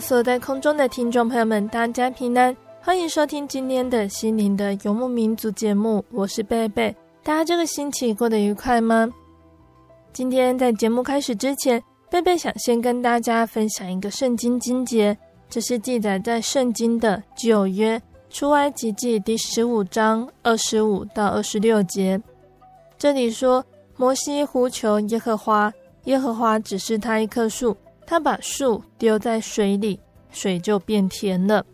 所在空中的听众朋友们，大家平安，欢迎收听今天的心灵的游牧民族节目，我是贝贝。大家这个星期过得愉快吗？今天在节目开始之前，贝贝想先跟大家分享一个圣经经节，这是记载在圣经的旧约出埃及记第十五章二十五到二十六节。这里说，摩西呼求耶和华，耶和华指示他一棵树。他把树丢在水里，水就变甜了。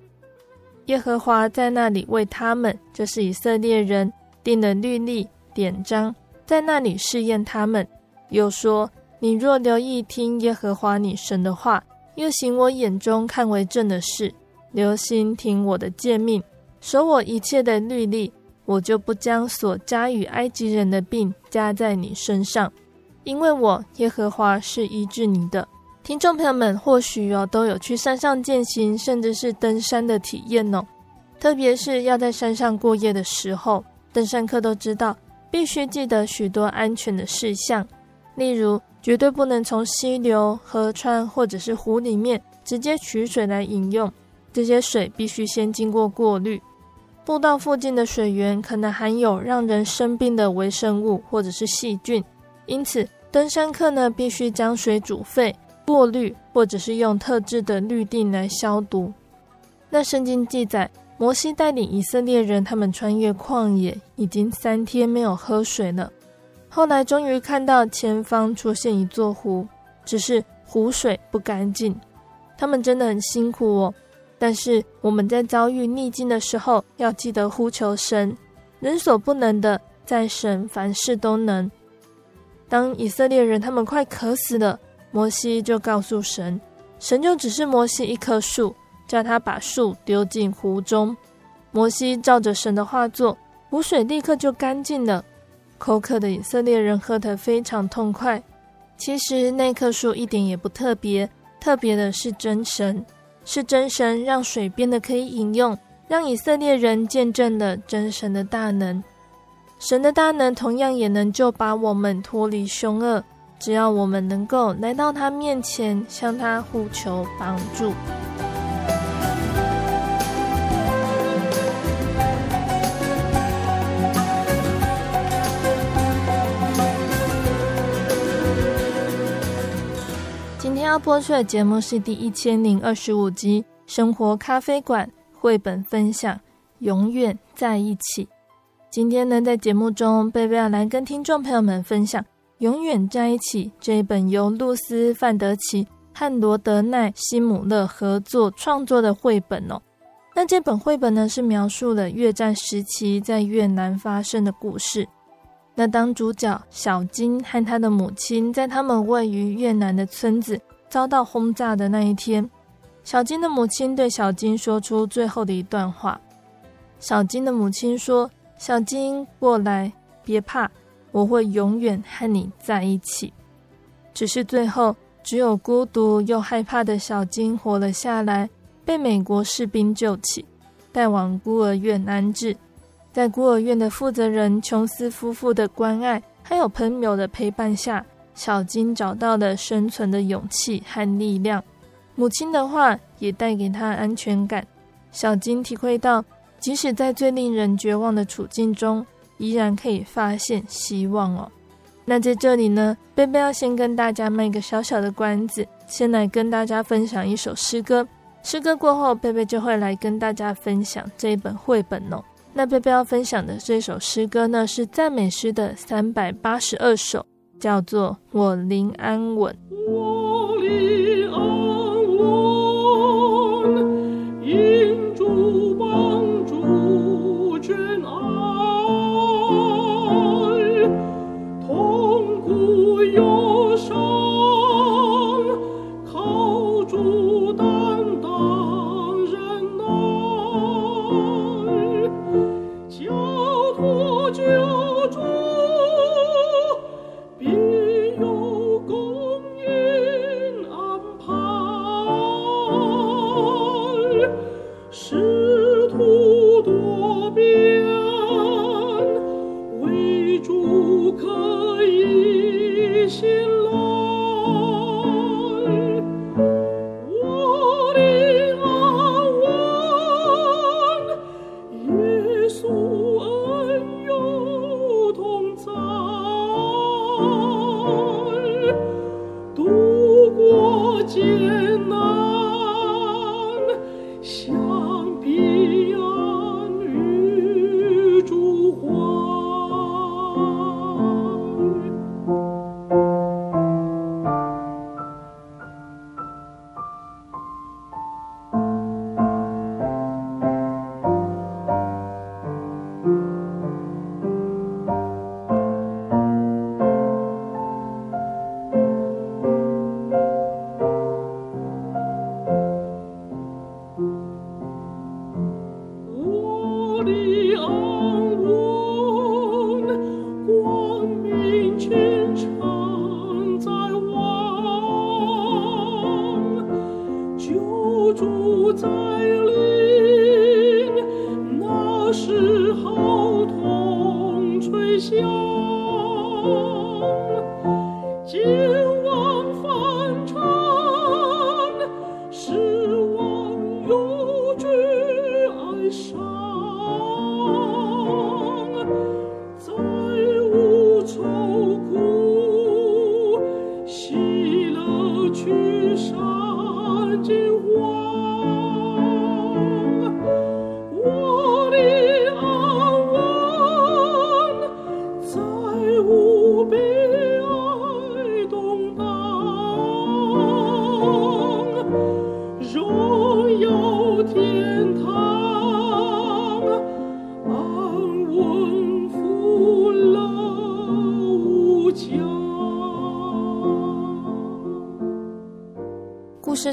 耶和华在那里为他们，就是以色列人，定了律例典章，在那里试验他们。又说：你若留意听耶和华你神的话，又行我眼中看为正的事，留心听我的诫命，守我一切的律例，我就不将所加与埃及人的病加在你身上，因为我耶和华是医治你的。听众朋友们，或许哦都有去山上健行，甚至是登山的体验哦。特别是要在山上过夜的时候，登山客都知道，必须记得许多安全的事项，例如绝对不能从溪流、河川或者是湖里面直接取水来饮用，这些水必须先经过过滤。步道附近的水源可能含有让人生病的微生物或者是细菌，因此登山客呢必须将水煮沸。过滤，或者是用特制的滤錠来消毒。那圣经记载，摩西带领以色列人，他们穿越旷野，已经三天没有喝水了。后来终于看到前方出现一座湖，只是湖水不干净。他们真的很辛苦哦。但是我们在遭遇逆境的时候，要记得呼求神，人所不能的，在神凡事都能。当以色列人他们快渴死了。摩西就告诉神，神就只是摩西一棵树，叫他把树丢进湖中。摩西照着神的话做，湖水立刻就干净了。口渴的以色列人喝得非常痛快。其实那棵树一点也不特别，特别的是真神，是真神让水变得可以饮用，让以色列人见证了真神的大能。神的大能同样也能救拔我们脱离凶恶。只要我们能够来到他面前，向他呼求帮助。今天要播出的节目是第一千零二十五集《生活咖啡馆》绘本分享《永远在一起》。今天呢，在节目中，贝贝要来跟听众朋友们分享。永远在一起这一本由露丝·范德奇和罗德奈·西姆勒合作创作的绘本哦。那这本绘本呢，是描述了越战时期在越南发生的故事。那当主角小金和他的母亲在他们位于越南的村子遭到轰炸的那一天，小金的母亲对小金说出最后的一段话。小金的母亲说：“小金，过来，别怕。”我会永远和你在一起。只是最后，只有孤独又害怕的小金活了下来，被美国士兵救起，带往孤儿院安置。在孤儿院的负责人琼斯夫妇的关爱，还有朋友的陪伴下，小金找到了生存的勇气和力量。母亲的话也带给他安全感。小金体会到，即使在最令人绝望的处境中，依然可以发现希望哦。那在这里呢，贝贝要先跟大家卖个小小的关子，先来跟大家分享一首诗歌。诗歌过后，贝贝就会来跟大家分享这一本绘本哦。那贝贝要分享的这首诗歌呢，是赞美诗的三百八十二首，叫做《我临安稳》。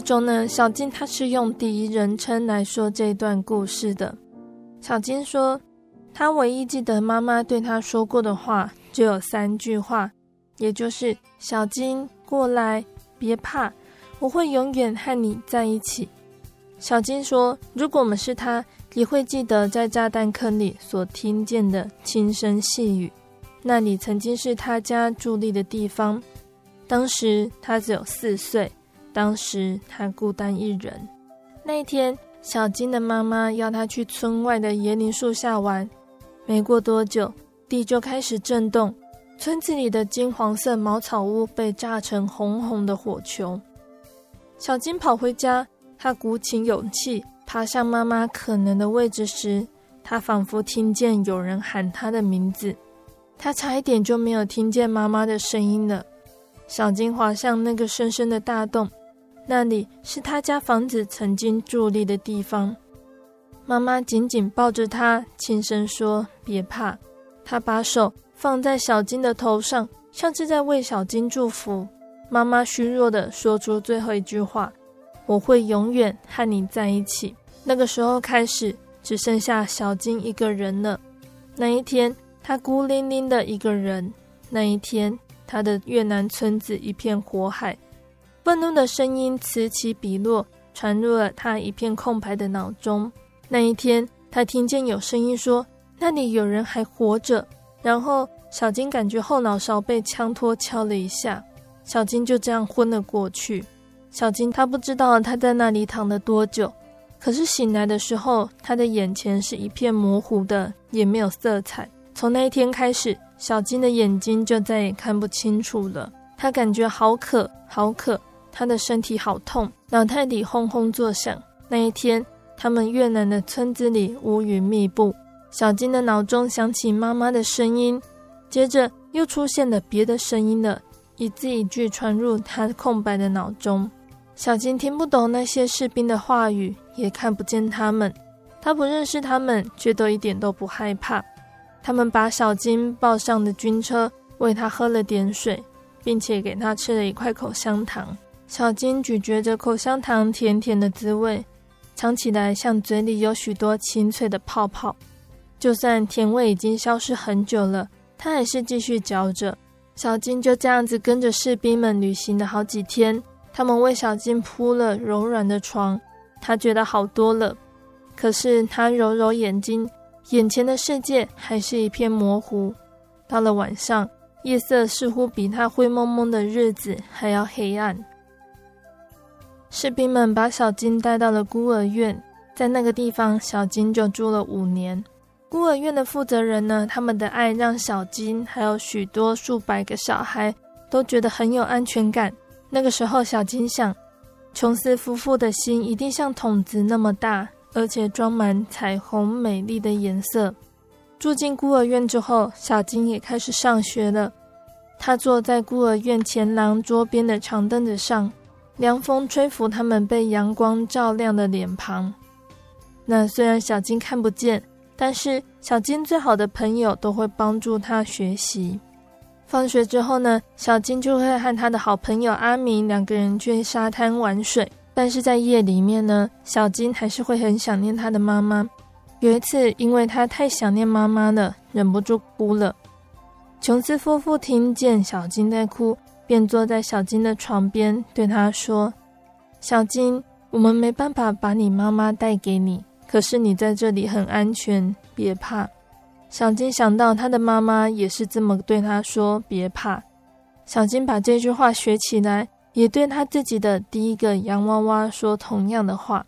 中呢，小金他是用第一人称来说这段故事的。小金说，他唯一记得妈妈对他说过的话就有三句话，也就是“小金过来，别怕，我会永远和你在一起”。小金说，如果我们是他，也会记得在炸弹坑里所听见的轻声细语，那里曾经是他家伫立的地方。当时他只有四岁。当时他孤单一人。那天，小金的妈妈要他去村外的椰林树下玩。没过多久，地就开始震动，村子里的金黄色茅草屋被炸成红红的火球。小金跑回家，他鼓起勇气爬上妈妈可能的位置时，他仿佛听见有人喊他的名字。他差一点就没有听见妈妈的声音了。小金滑向那个深深的大洞。那里是他家房子曾经伫立的地方。妈妈紧紧抱着他，轻声说：“别怕。”她把手放在小金的头上，像是在为小金祝福。妈妈虚弱地说出最后一句话：“我会永远和你在一起。”那个时候开始，只剩下小金一个人了。那一天，他孤零零的一个人。那一天，他的越南村子一片火海。愤怒的声音此起彼落，传入了他一片空白的脑中。那一天，他听见有声音说：“那里有人还活着。”然后，小金感觉后脑勺被枪托敲了一下。小金就这样昏了过去。小金他不知道他在那里躺了多久，可是醒来的时候，他的眼前是一片模糊的，也没有色彩。从那一天开始，小金的眼睛就再也看不清楚了。他感觉好渴，好渴，他的身体好痛，脑袋里轰轰作响。那一天，他们越南的村子里乌云密布，小金的脑中响起妈妈的声音。接着又出现了别的声音了，一字一句传入他空白的脑中。小金听不懂那些士兵的话语，也看不见他们。他不认识他们，却都一点都不害怕。他们把小金抱上了军车，喂他喝了点水，并且给他吃了一块口香糖。小金咀嚼着口香糖甜甜的滋味，尝起来像嘴里有许多清脆的泡泡。就算甜味已经消失很久了。他还是继续嚼着，小金就这样子跟着士兵们旅行了好几天。他们为小金铺了柔软的床，他觉得好多了。可是他揉揉眼睛，眼前的世界还是一片模糊。到了晚上，夜色似乎比他灰蒙蒙的日子还要黑暗。士兵们把小金带到了孤儿院，在那个地方，小金就住了五年。孤儿院的负责人呢，他们的爱让小金还有许多数百个小孩都觉得很有安全感。那个时候，小金想，琼斯夫妇的心一定像桶子那么大，而且装满彩虹美丽的颜色。住进孤儿院之后，小金也开始上学了。他坐在孤儿院前廊桌边的长凳子上，凉风吹拂他们被阳光照亮的脸庞。那虽然小金看不见。但是小金最好的朋友都会帮助他学习。放学之后呢，小金就会和他的好朋友阿明两个人去沙滩玩水。但是在夜里面呢，小金还是会很想念他的妈妈。有一次，因为他太想念妈妈了，忍不住哭了。琼斯夫妇听见小金在哭，便坐在小金的床边，对他说：“小金，我们没办法把你妈妈带给你。”可是你在这里很安全，别怕。小金想到他的妈妈也是这么对他说：“别怕。”小金把这句话学起来，也对他自己的第一个洋娃娃说同样的话。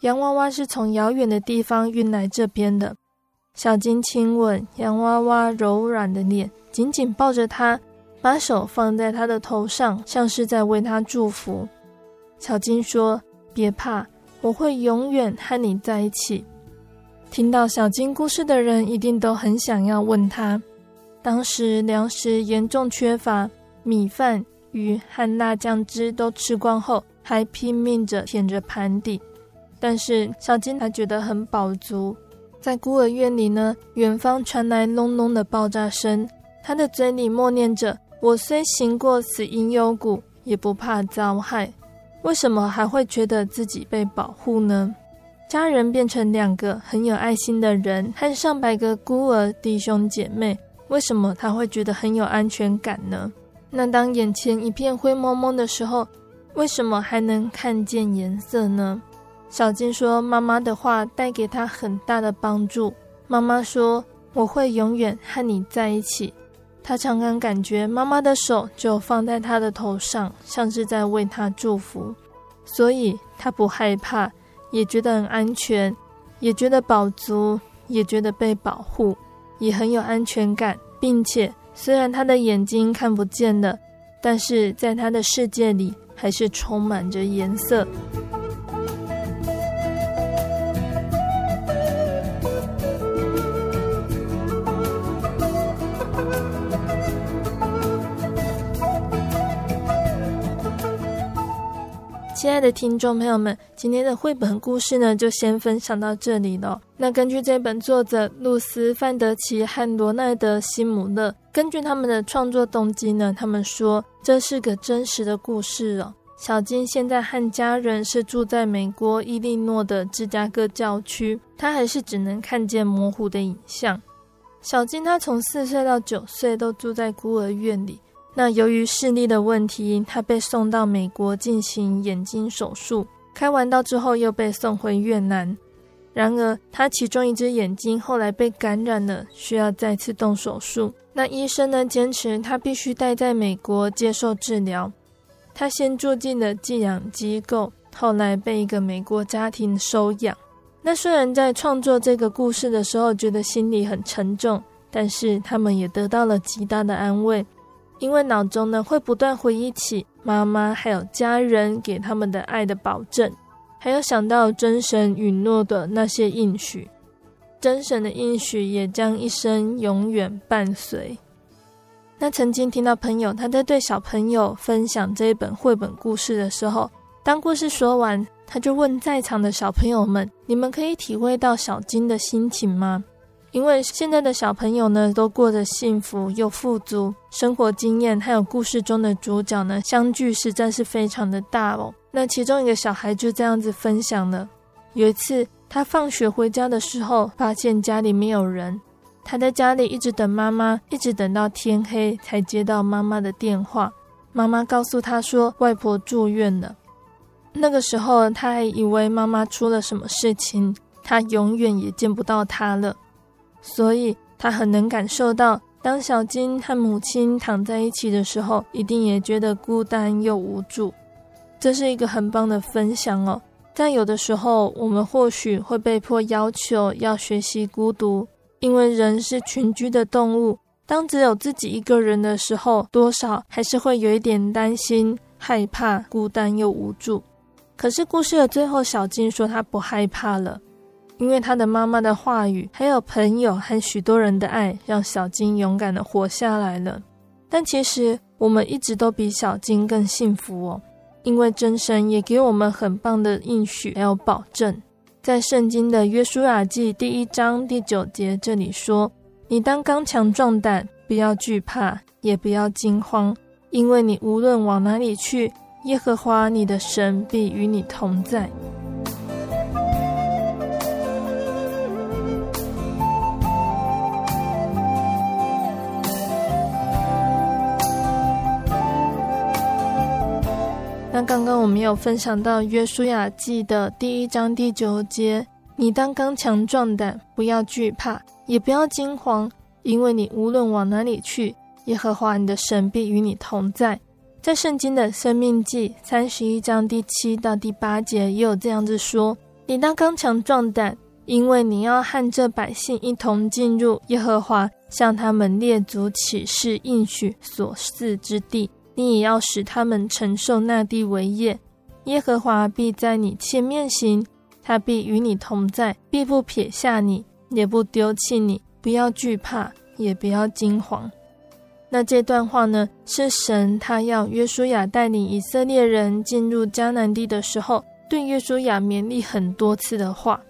洋娃娃是从遥远的地方运来这边的。小金亲吻洋娃娃柔软的脸，紧紧抱着他，把手放在他的头上，像是在为他祝福。小金说：“别怕。”我会永远和你在一起。听到小金故事的人一定都很想要问他：当时粮食严重缺乏，米饭、鱼和辣酱汁都吃光后，还拼命着舔着盘底。但是小金还觉得很饱足。在孤儿院里呢，远方传来隆隆的爆炸声，他的嘴里默念着：“我虽行过死荫幽谷，也不怕遭害。”为什么还会觉得自己被保护呢？家人变成两个很有爱心的人，和上百个孤儿弟兄姐妹，为什么他会觉得很有安全感呢？那当眼前一片灰蒙蒙的时候，为什么还能看见颜色呢？小金说：“妈妈的话带给他很大的帮助。妈妈说：‘我会永远和你在一起。’”他常常感觉妈妈的手就放在他的头上，像是在为他祝福，所以他不害怕，也觉得很安全，也觉得饱足，也觉得被保护，也很有安全感，并且虽然他的眼睛看不见了，但是在他的世界里还是充满着颜色。亲爱的听众朋友们，今天的绘本故事呢，就先分享到这里了。那根据这本作者露丝·范德奇和罗奈德·希姆勒，根据他们的创作动机呢，他们说这是个真实的故事哦。小金现在和家人是住在美国伊利诺的芝加哥郊区，他还是只能看见模糊的影像。小金他从四岁到九岁都住在孤儿院里。那由于视力的问题，他被送到美国进行眼睛手术。开完刀之后，又被送回越南。然而，他其中一只眼睛后来被感染了，需要再次动手术。那医生呢，坚持他必须待在美国接受治疗。他先住进了寄养机构，后来被一个美国家庭收养。那虽然在创作这个故事的时候觉得心里很沉重，但是他们也得到了极大的安慰，因为脑中呢会不断回忆起妈妈还有家人给他们的爱的保证，还有想到真神允诺的那些应许，真神的应许也将一生永远伴随。那曾经听到朋友他在对小朋友分享这一本绘本故事的时候，当故事说完，他就问在场的小朋友们：“你们可以体会到小金的心情吗？”因为现在的小朋友呢，都过着幸福又富足，生活经验还有故事中的主角呢，相距实在是非常的大哦。那其中一个小孩就这样子分享了：有一次他放学回家的时候，发现家里没有人。他在家里一直等妈妈，一直等到天黑才接到妈妈的电话。妈妈告诉他说，外婆住院了。那个时候，他还以为妈妈出了什么事情，他永远也见不到她了。所以，他很能感受到，当小金和母亲躺在一起的时候，一定也觉得孤单又无助。这是一个很棒的分享哦。但有的时候，我们或许会被迫要求要学习孤独。因为人是群居的动物，当只有自己一个人的时候，多少还是会有一点担心、害怕、孤单又无助。可是故事的最后，小金说他不害怕了，因为他的妈妈的话语，还有朋友和许多人的爱，让小金勇敢地活下来了。但其实我们一直都比小金更幸福哦，因为真神也给我们很棒的应许，还有保证。在圣经的约书亚记第一章第九节这里说：“你当刚强壮胆，不要惧怕，也不要惊慌，因为你无论往哪里去，耶和华你的神必与你同在。”那刚刚我们有分享到约书亚记的第一章第九节，你当刚强壮胆，不要惧怕，也不要惊慌，因为你无论往哪里去，耶和华你的神必与你同在。在圣经的生命记三十一章第七到第八节也有这样子说：你当刚强壮胆，因为你要和这百姓一同进入耶和华向他们列祖起誓应许所赐之地。你也要使他们承受那地为业，耶和华必在你前面行，他必与你同在，必不撇下你，也不丢弃你。不要惧怕，也不要惊慌。那这段话呢，是神他要约书亚带领以色列人进入迦南地的时候，对约书亚勉励很多次的话。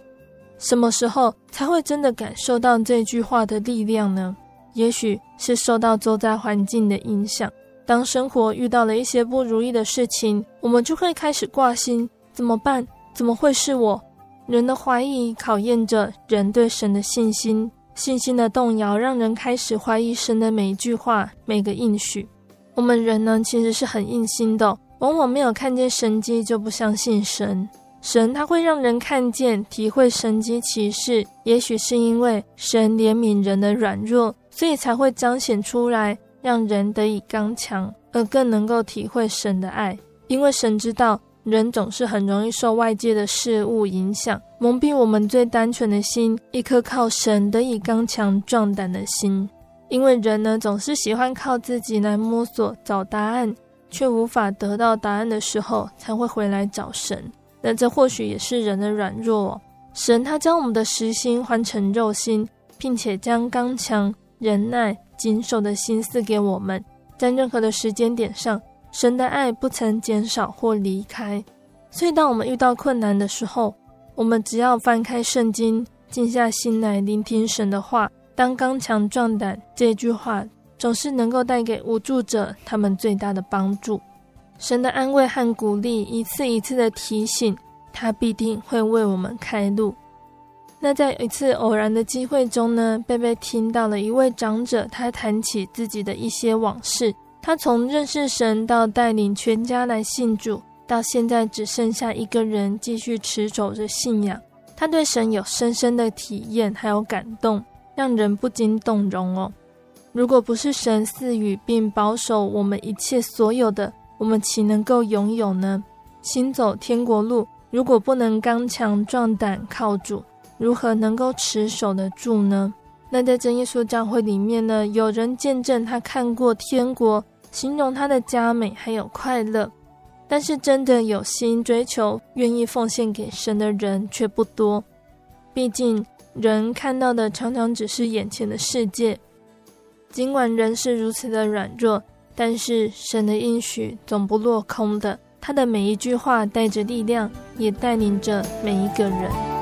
什么时候才会真的感受到这句话的力量呢？也许是受到周遭环境的影响。当生活遇到了一些不如意的事情，我们就会开始挂心：怎么办？怎么会是我？人的怀疑考验着人对神的信心，信心的动摇让人开始怀疑神的每一句话、每个应许。我们人呢，其实是很硬心的，往往没有看见神迹就不相信神。神他会让人看见、体会神迹奇事，也许是因为神怜悯人的软弱，所以才会彰显出来。让人得以刚强，而更能够体会神的爱，因为神知道人总是很容易受外界的事物影响，蒙蔽我们最单纯的心，一颗靠神得以刚强壮胆的心。因为人呢，总是喜欢靠自己来摸索找答案，却无法得到答案的时候，才会回来找神。那这或许也是人的软弱。神他将我们的实心换成肉心，并且将刚强忍耐。谨守的心思给我们，在任何的时间点上，神的爱不曾减少或离开。所以，当我们遇到困难的时候，我们只要翻开圣经，静下心来聆听神的话，当刚强壮胆这句话，总是能够带给无助者他们最大的帮助。神的安慰和鼓励，一次一次的提醒，他必定会为我们开路。那在一次偶然的机会中呢，贝贝听到了一位长者，他谈起自己的一些往事。他从认识神到带领全家来信主，到现在只剩下一个人继续持守着信仰。他对神有深深的体验，还有感动，让人不禁动容哦。如果不是神赐予并保守我们一切所有的，我们岂能够拥有呢？行走天国路，如果不能刚强壮胆靠主，如何能够持守得住呢？那在真耶稣教会里面呢，有人见证他看过天国，形容他的佳美还有快乐。但是真的有心追求、愿意奉献给神的人却不多。毕竟人看到的常常只是眼前的世界。尽管人是如此的软弱，但是神的应许总不落空的。他的每一句话带着力量，也带领着每一个人。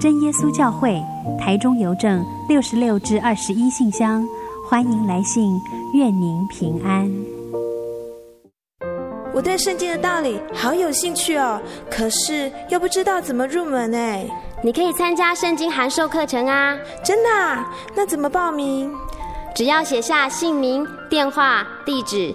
真耶稣教会，台中邮政六十六至二十一信箱，欢迎来信，愿您平安。我对圣经的道理好有兴趣哦，可是又不知道怎么入门呢？你可以参加圣经函授课程啊！真的啊？那怎么报名？只要写下姓名、电话、地址。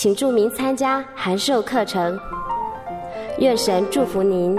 请注明参加函授课程，愿神祝福您。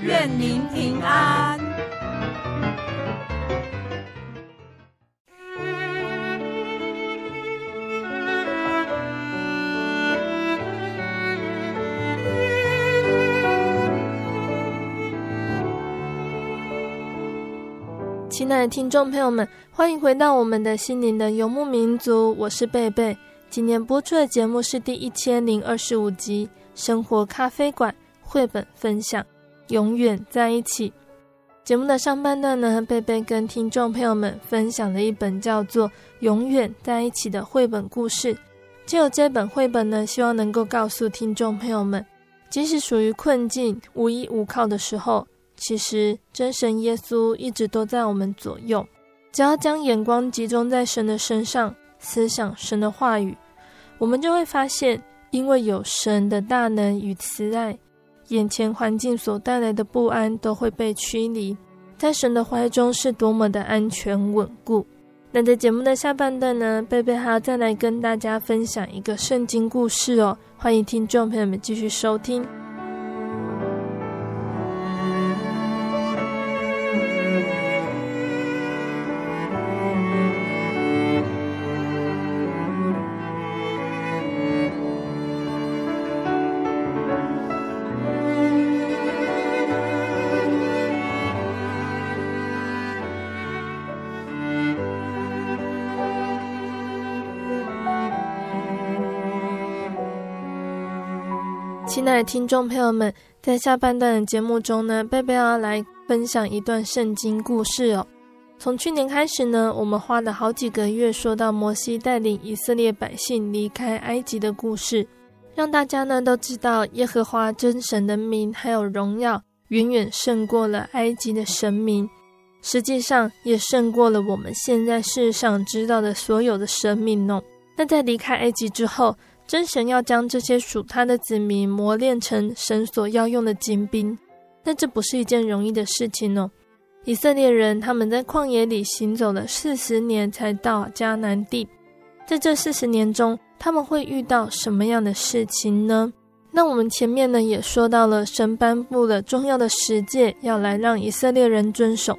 愿您平安。亲爱的听众朋友们，欢迎回到我们的心灵的游牧民族，我是贝贝。今天播出的节目是第一千零二十五集《生活咖啡馆》绘本分享。永远在一起。节目的上半段呢，贝贝跟听众朋友们分享了一本叫做《永远在一起》的绘本故事。借由这本绘本呢，希望能够告诉听众朋友们，即使属于困境、无依无靠的时候，其实真神耶稣一直都在我们左右。只要将眼光集中在神的身上，思想神的话语，我们就会发现，因为有神的大能与慈爱。眼前环境所带来的不安都会被驱离，在神的怀中是多么的安全稳固。那在节目的下半段呢，贝贝还要再来跟大家分享一个圣经故事哦，欢迎听众朋友们继续收听。亲爱的听众朋友们，在下半段的节目中呢，贝贝要来分享一段圣经故事哦。从去年开始呢，我们花了好几个月说到摩西带领以色列百姓离开埃及的故事，让大家呢都知道耶和华真神的名还有荣耀远远胜过了埃及的神明。实际上也胜过了我们现在世上知道的所有的神明哦。那在离开埃及之后，真神要将这些属他的子民磨练成神所要用的精兵，但这不是一件容易的事情哦。以色列人他们在旷野里行走了四十年，才到迦南地。在这四十年中，他们会遇到什么样的事情呢？那我们前面呢也说到了，神颁布了重要的十诫，要来让以色列人遵守。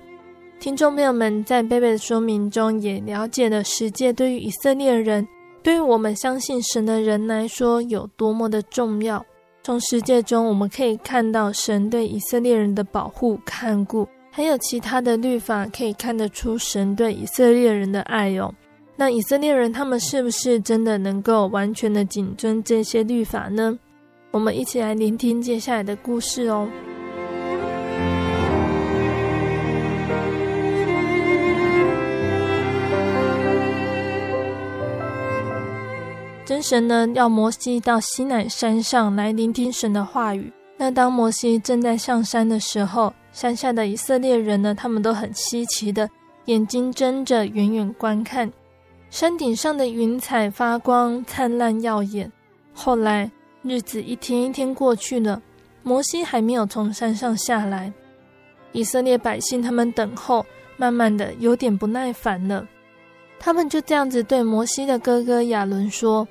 听众朋友们在贝贝的说明中也了解了十诫对于以色列人，对于我们相信神的人来说有多么的重要。从世界中，我们可以看到神对以色列人的保护看顾。还有其他的律法可以看得出神对以色列人的爱哟、哦。那以色列人他们是不是真的能够完全的谨遵这些律法呢？我们一起来聆听接下来的故事哦。真神呢要摩西到西乃山上来聆听神的话语。那当摩西正在上山的时候，山下的以色列人呢，他们都很稀奇的，眼睛睁着，远远观看。山顶上的云彩发光，灿烂耀眼。后来日子一天一天过去了，摩西还没有从山上下来。以色列百姓他们等候，慢慢的有点不耐烦了。他们就这样子对摩西的哥哥亚伦说：“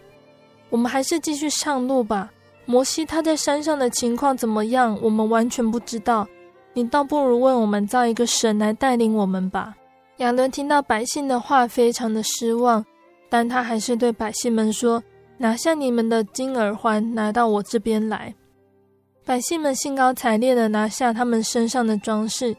我们还是继续上路吧。摩西他在山上的情况怎么样？我们完全不知道。”你倒不如为我们造一个神来带领我们吧。亚伦听到百姓的话，非常的失望，但他还是对百姓们说：“拿下你们的金耳环，拿到我这边来。”百姓们兴高采烈地拿下他们身上的装饰。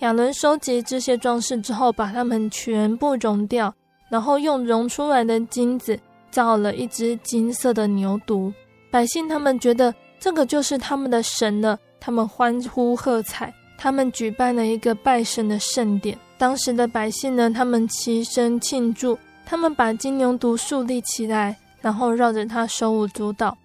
亚伦收集这些装饰之后，把它们全部熔掉，然后用熔出来的金子造了一只金色的牛犊。百姓他们觉得这个就是他们的神了。他们欢呼喝彩，他们举办了一个拜神的盛典。当时的百姓呢，他们齐声庆祝，他们把金牛犊竖立起来，然后绕着它手舞足蹈。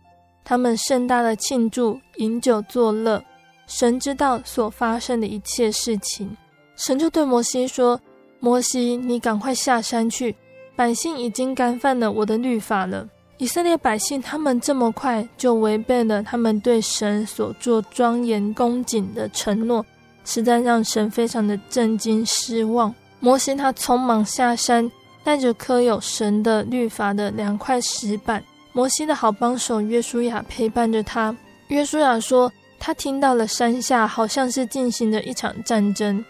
他们盛大的庆祝，饮酒作乐。神知道所发生的一切事情，神就对摩西说：“摩西，你赶快下山去，百姓已经干犯了我的律法了。”以色列百姓，他们这么快就违背了他们对神所做庄严恭敬的承诺，实在让神非常的震惊失望。摩西他匆忙下山，带着刻有神的律法的两块石板。摩西的好帮手约书亚陪伴着他。约书亚说，他听到了山下好像是进行着一场战争。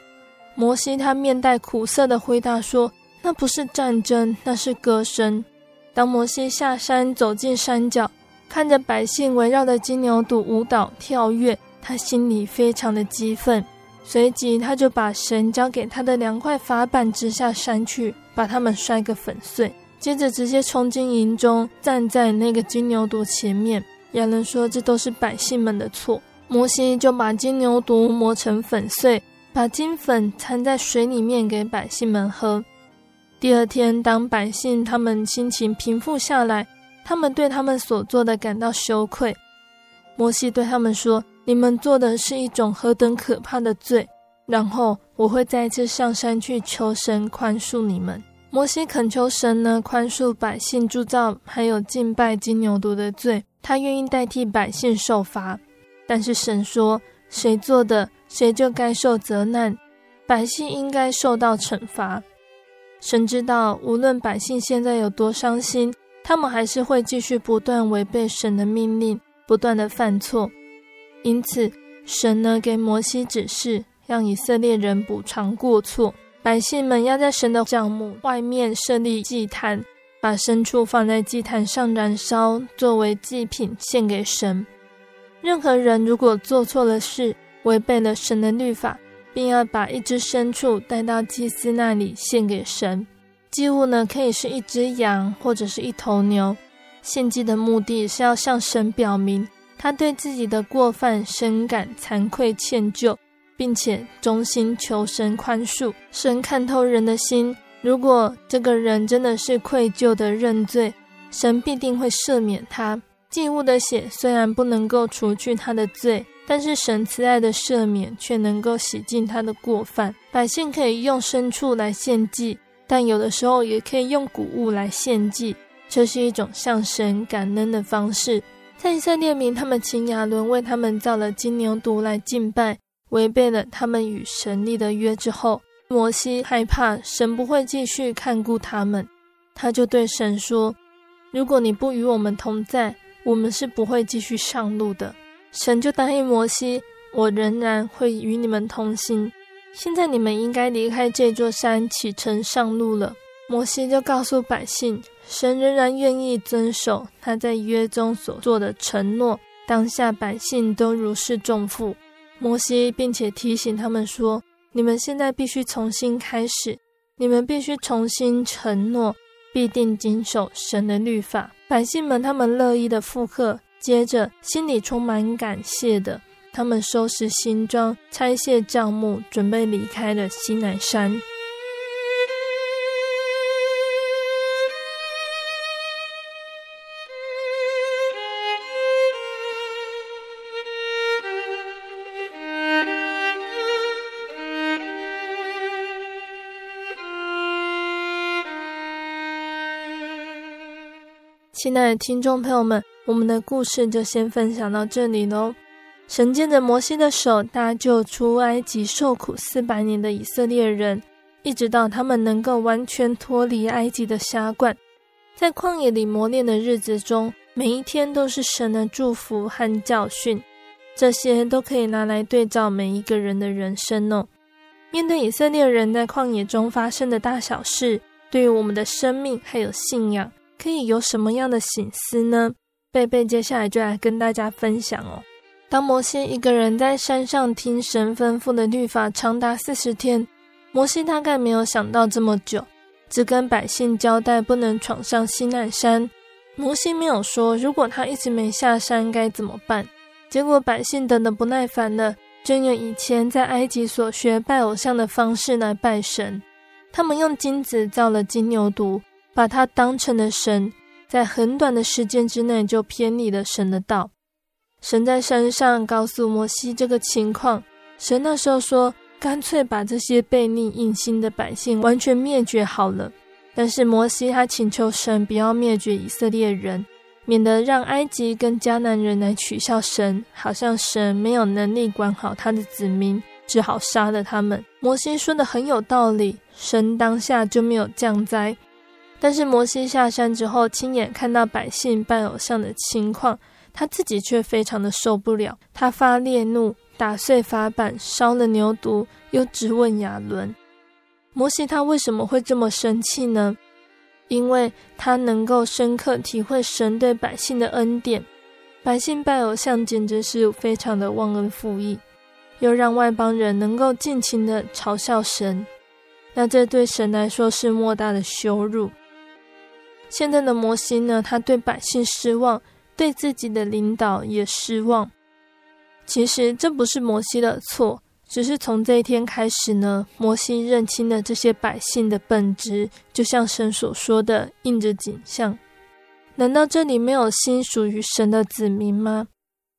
摩西他面带苦涩的回答说：“那不是战争，那是歌声。”当摩西下山走进山脚，看着百姓围绕的金牛犊舞蹈跳跃，他心里非常的激愤。随即，他就把神交给他的两块法板直下山去，把他们摔个粉碎。接着，直接冲进营中，站在那个金牛犊前面。亚伦说：“这都是百姓们的错。”摩西就把金牛犊磨成粉碎，把金粉掺在水里面给百姓们喝。第二天，当百姓他们心情平复下来，他们对他们所做的感到羞愧。摩西对他们说：“你们做的是一种何等可怕的罪！”然后我会再次上山去求神宽恕你们。摩西恳求神呢，宽恕百姓铸造还有敬拜金牛犊的罪，他愿意代替百姓受罚。但是神说：“谁做的，谁就该受责难，百姓应该受到惩罚。”神知道，无论百姓现在有多伤心，他们还是会继续不断违背神的命令，不断的犯错。因此，神呢给摩西指示，让以色列人补偿过错。百姓们要在神的帐幕外面设立祭坛，把牲畜放在祭坛上燃烧，作为祭品献给神。任何人如果做错了事，违背了神的律法，并要把一只牲畜带到祭司那里献给神。祭物呢，可以是一只羊或者是一头牛。献祭的目的是要向神表明他对自己的过犯深感惭愧歉疚，并且衷心求神宽恕。神看透人的心，如果这个人真的是愧疚的认罪，神必定会赦免他。祭物的血虽然不能够除去他的罪。但是神慈爱的赦免却能够洗净他的过犯。百姓可以用牲畜来献祭，但有的时候也可以用谷物来献祭，这是一种向神感恩的方式。在以色列民，他们请亚伦为他们造了金牛犊来敬拜，违背了他们与神立的约之后，摩西害怕神不会继续看顾他们，他就对神说：“如果你不与我们同在，我们是不会继续上路的。”神就答应摩西：“我仍然会与你们同行。现在你们应该离开这座山，启程上路了。”摩西就告诉百姓：“神仍然愿意遵守他在约中所做的承诺。当下百姓都如释重负。摩西并且提醒他们说：‘你们现在必须重新开始，你们必须重新承诺，必定谨守神的律法。’百姓们他们乐意的附和。”接着，心里充满感谢的，他们收拾行装，拆卸帐幕，准备离开了西乃山。亲爱的听众朋友们。我们的故事就先分享到这里喽。神借着摩西的手搭救出埃及受苦四百年的以色列人，一直到他们能够完全脱离埃及的辖管，在旷野里磨练的日子中，每一天都是神的祝福和教训。这些都可以拿来对照每一个人的人生哦。面对以色列人在旷野中发生的大小事，对于我们的生命还有信仰，可以有什么样的省思呢？贝贝接下来就来跟大家分享哦。当摩西一个人在山上听神吩咐的律法长达四十天，摩西大概没有想到这么久，只跟百姓交代不能闯上西奈山。摩西没有说如果他一直没下山该怎么办。结果百姓等得不耐烦了，就用以前在埃及所学拜偶像的方式来拜神。他们用金子造了金牛犊，把它当成了神。在很短的时间之内就偏离了神的道。神在山上告诉摩西这个情况。神那时候说：“干脆把这些悖逆硬心的百姓完全灭绝好了。”但是摩西他请求神不要灭绝以色列人，免得让埃及跟迦南人来取笑神，好像神没有能力管好他的子民，只好杀了他们。摩西说的很有道理，神当下就没有降灾。但是摩西下山之后，亲眼看到百姓拜偶像的情况，他自己却非常的受不了。他发烈怒，打碎法版，烧了牛犊，又质问亚伦。摩西他为什么会这么生气呢？因为他能够深刻体会神对百姓的恩典。百姓拜偶像简直是非常的忘恩负义，又让外邦人能够尽情的嘲笑神，那这对神来说是莫大的羞辱。现在的摩西呢，他对百姓失望，对自己的领导也失望。其实这不是摩西的错，只是从这一天开始呢，摩西认清了这些百姓的本质，就像神所说的，应着景象。难道这里没有心属于神的子民吗？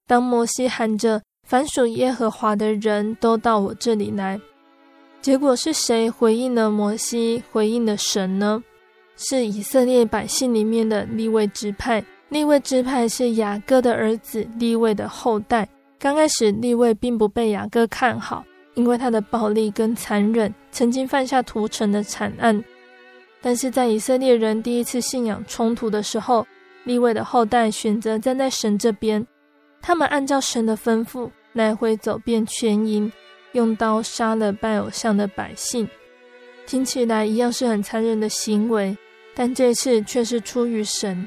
当摩西喊着“凡属耶和华的人都到我这里来”，结果是谁回应了摩西，回应了神呢？是以色列百姓里面的利未支派，利未支派是雅各的儿子利未的后代。刚开始，利未并不被雅各看好，因为他的暴力跟残忍，曾经犯下屠城的惨案。但是在以色列人第一次信仰冲突的时候，利未的后代选择站在神这边，他们按照神的吩咐，来回走遍全营，用刀杀了拜偶像的百姓。听起来一样是很残忍的行为。但这次却是出于神，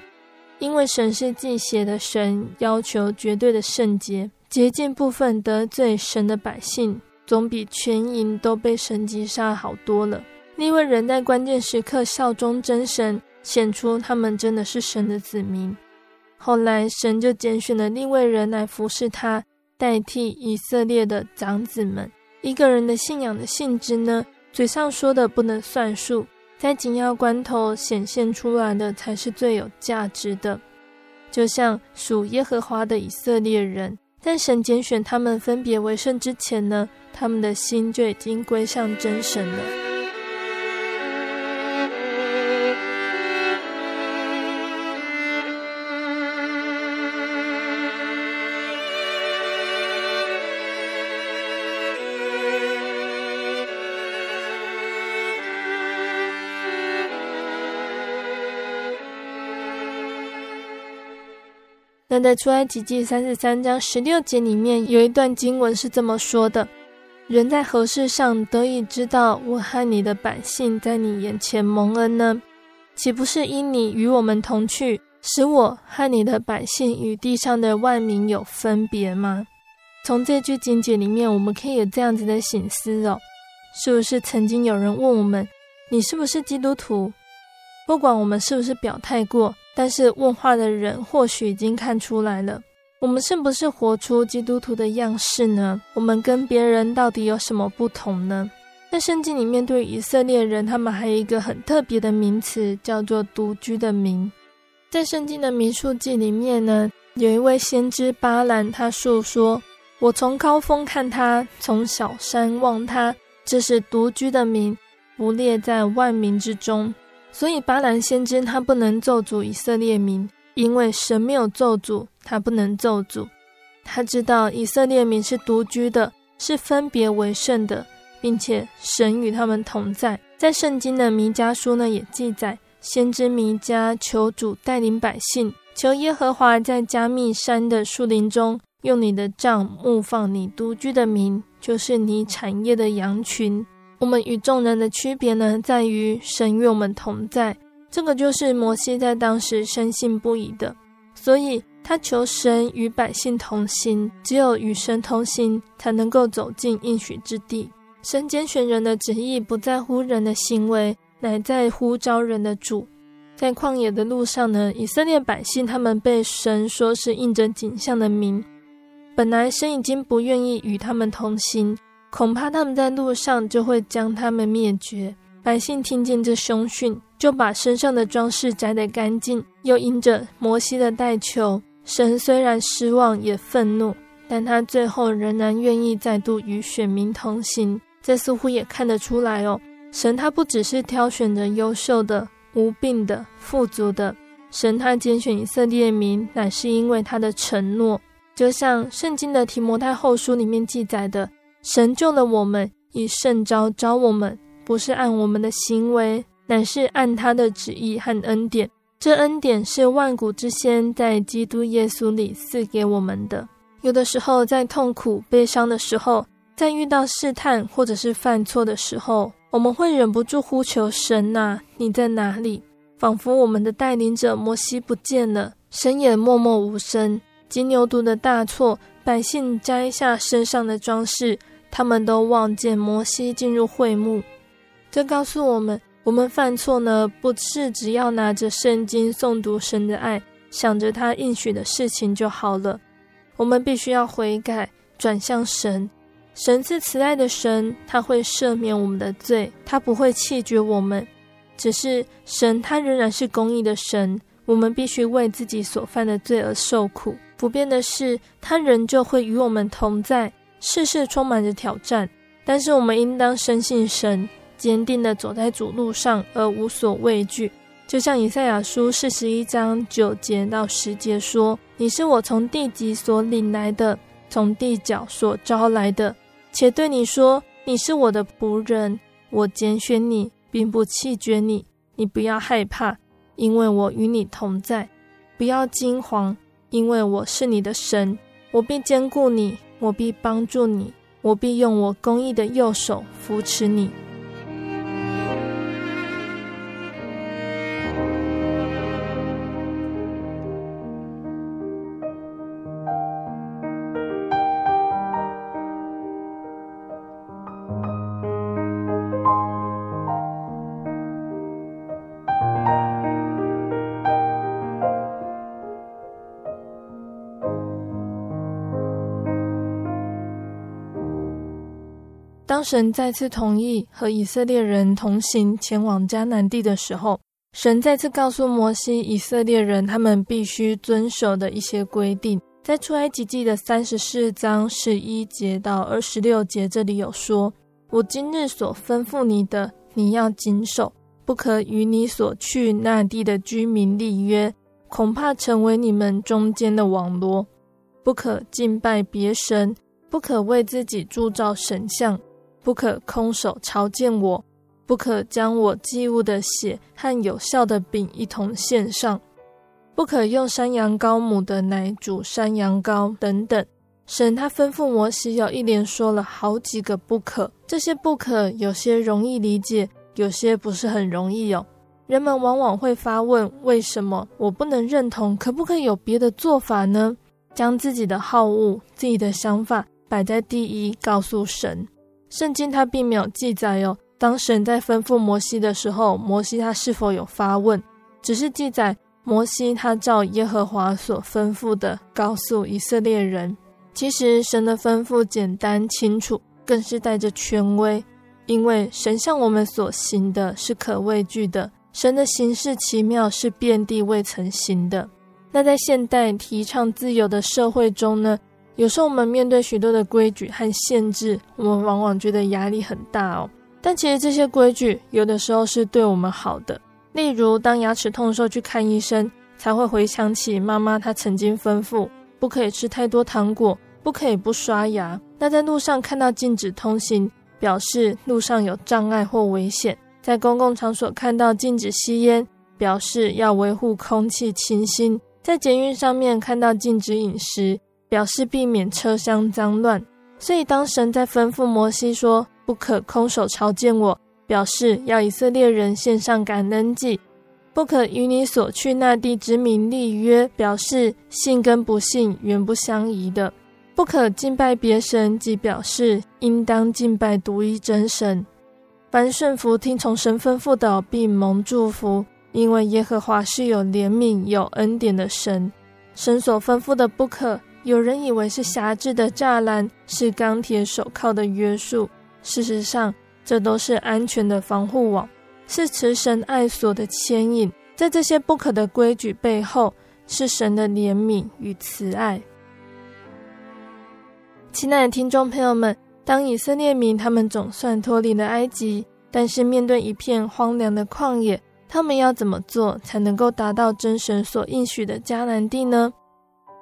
因为神是忌邪的神，要求绝对的圣洁，洁净部分得罪神的百姓，总比全营都被神击杀好多了。利未人在关键时刻效忠真神，显出他们真的是神的子民。后来神就拣选了另外人来服侍他，代替以色列的长子们。一个人的信仰的性质呢，嘴上说的不能算数。在紧要关头显现出来的才是最有价值的，就像属耶和华的以色列人，在神拣选他们分别为圣之前呢，他们的心就已经归向真神了。那在出埃及记三十三章十六节里面有一段经文是这么说的：“人在何事上得以知道我和你的百姓在你眼前蒙恩呢？岂不是因你与我们同去，使我和你的百姓与地上的万民有分别吗？”从这句经节里面，我们可以有这样子的省思哦：是不是曾经有人问我们，你是不是基督徒？不管我们是不是表态过。但是问话的人或许已经看出来了，我们是不是活出基督徒的样式呢？我们跟别人到底有什么不同呢？在圣经里面，对以色列人，他们还有一个很特别的名词，叫做“独居的民”。在圣经的民数记里面呢，有一位先知巴兰，他述说：“我从高峰看他，从小山望他，这是独居的民，不列在万民之中。”所以巴兰先知他不能咒诅以色列民，因为神没有咒诅，他不能咒诅。他知道以色列民是独居的，是分别为圣的，并且神与他们同在。在圣经的弥迦书呢，也记载，先知弥迦求主带领百姓，求耶和华在加密山的树林中，用你的杖牧放你独居的民，就是你产业的羊群。我们与众人的区别呢，在于神与我们同在，这个就是摩西在当时深信不疑的，所以他求神与百姓同行，只有与神同行，才能够走进应许之地。神拣选人的旨意不在乎人的行为，乃在乎招人的主。在旷野的路上呢，以色列百姓他们被神说是应着景象的名，本来神已经不愿意与他们同行。恐怕他们在路上就会将他们灭绝。百姓听见这凶讯，就把身上的装饰摘得干净。又因着摩西的代求，神虽然失望也愤怒，但他最后仍然愿意再度与选民同行。这似乎也看得出来哦，神他不只是挑选着优秀的、无病的、富足的，神他拣选以色列民，乃是因为他的承诺。就像圣经的提摩太后书里面记载的。神救了我们，以圣召召我们，不是按我们的行为，乃是按他的旨意和恩典。这恩典是万古之先在基督耶稣里赐给我们的。有的时候，在痛苦、悲伤的时候，在遇到试探或者是犯错的时候，我们会忍不住呼求神呐，你在哪里？仿佛我们的带领者摩西不见了，神也默默无声。金牛犊的大错，百姓摘下身上的装饰。他们都望见摩西进入会幕，这告诉我们：我们犯错呢，不是只要拿着圣经诵读神的爱，想着他应许的事情就好了。我们必须要悔改，转向神。神是慈爱的神，他会赦免我们的罪，他不会弃绝我们。只是神，他仍然是公义的神，我们必须为自己所犯的罪而受苦。不变的是，他仍旧会与我们同在。世事充满着挑战，但是我们应当深信神，坚定地走在主路上，而无所畏惧。就像以赛亚书四十一章九节到十节说：“你是我从地极所领来的，从地角所招来的，且对你说，你是我的仆人，我拣选你，并不弃绝你。你不要害怕，因为我与你同在；不要惊慌，因为我是你的神，我必坚固你。”我必帮助你，我必用我公义的右手扶持你。神再次同意和以色列人同行前往迦南地的时候，神再次告诉摩西，以色列人他们必须遵守的一些规定。在出埃及记的三十四章十一节到二十六节，这里有说：“我今日所吩咐你的，你要谨守，不可与你所去那地的居民立约，恐怕成为你们中间的网罗。不可敬拜别神，不可为自己铸造神像，不可空手朝见我。”不可将我祭物的血和有效的饼一同献上，不可用山羊羔母的奶煮山羊羔等等。神他吩咐摩西，有一连说了好几个不可。这些不可有些容易理解，有些不是很容易哦。人们往往会发问：为什么我不能认同？可不可以有别的做法呢？将自己的好恶、自己的想法摆在第一，告诉神。圣经它并没有记载哦。当神在吩咐摩西的时候，摩西他是否有发问？只是记载摩西他照耶和华所吩咐的告诉以色列人。其实神的吩咐简单清楚，更是带着权威，因为神向我们所行的是可畏惧的。神的行事奇妙，是遍地未曾行的。那在现代提倡自由的社会中呢，有时候我们面对许多的规矩和限制，我们往往觉得压力很大哦。但其实这些规矩有的时候是对我们好的，例如当牙齿痛的时候去看医生，才会回想起妈妈她曾经吩咐不可以吃太多糖果，不可以不刷牙。那在路上看到禁止通行，表示路上有障碍或危险；在公共场所看到禁止吸烟，表示要维护空气清新；在捷运上面看到禁止饮食，表示避免车厢脏乱。所以当神在吩咐摩西说，不可空手朝见我，表示要以色列人献上感恩祭；不可与你所去那地之民立约，表示信跟不信原不相宜的；不可敬拜别神，即表示应当敬拜独一真神。凡顺服听从神吩咐的，必蒙祝福，因为耶和华是有怜悯、有恩典的神。神所吩咐的不可，有人以为是狭制的栅栏，是钢铁手铐的约束。事实上，这都是安全的防护网，是慈神爱所的牵引。在这些不可的规矩背后，是神的怜悯与慈爱。亲爱的听众朋友们，当以色列民他们总算脱离了埃及，但是面对一片荒凉的旷野，他们要怎么做才能够达到真神所应许的迦南地呢？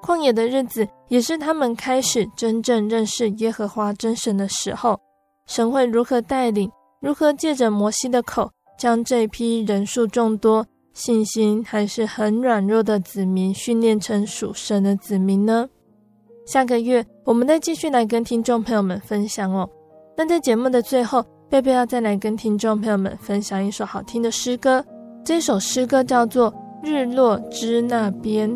旷野的日子也是他们开始真正认识耶和华真神的时候。神会如何带领？如何借着摩西的口，将这批人数众多、信心还是很软弱的子民训练成属神的子民呢？下个月我们再继续来跟听众朋友们分享哦。那在节目的最后，贝贝要再来跟听众朋友们分享一首好听的诗歌。这首诗歌叫做《日落之那边》。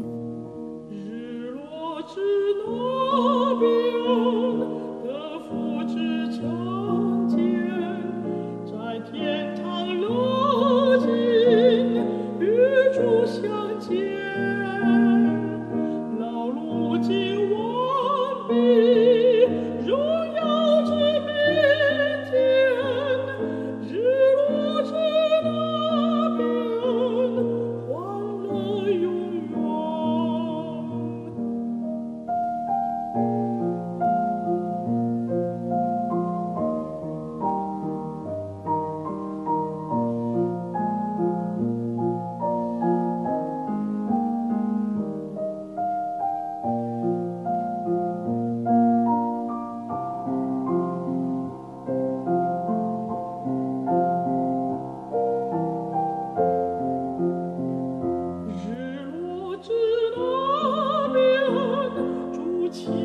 같이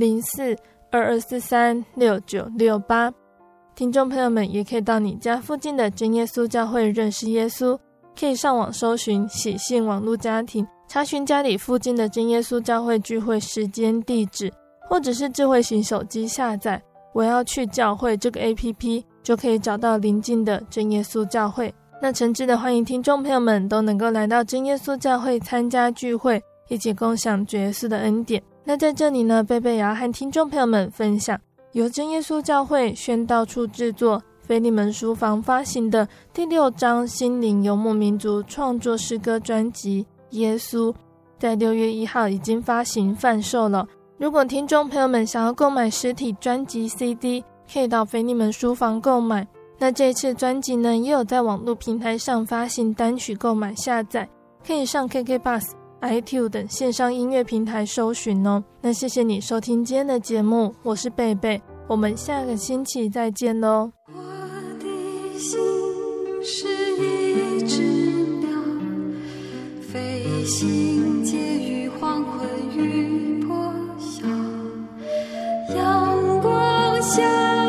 零四二二四三六九六八。听众朋友们也可以到你家附近的真耶稣教会认识耶稣，可以上网搜寻喜信网络家庭，查询家里附近的真耶稣教会聚会时间地址，或者是智慧型手机下载“我要去教会”这个 APP，就可以找到邻近的真耶稣教会。那诚挚的欢迎听众朋友们都能够来到真耶稣教会参加聚会，一起共享主耶稣的恩典。那在这里呢，贝贝也要和听众朋友们分享。由真耶稣教会宣道处制作、菲利门书房发行的第六张心灵游牧民族创作诗歌专辑《耶稣》，在六月一号已经发行贩售了。如果听众朋友们想要购买实体专辑 CD，可以到菲利门书房购买。那这次专辑呢，也有在网络平台上发行单曲购买下载，可以上 KKBOX。iTunes 等线上音乐平台搜寻哦。那谢谢你收听今天的节目，我是贝贝，我们下个星期再见喽。我的心是一只鸟，飞行介于黄昏与破晓，阳光下。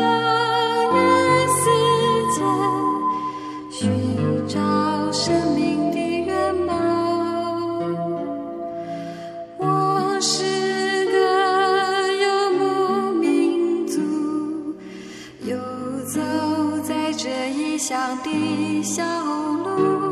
乡的小路，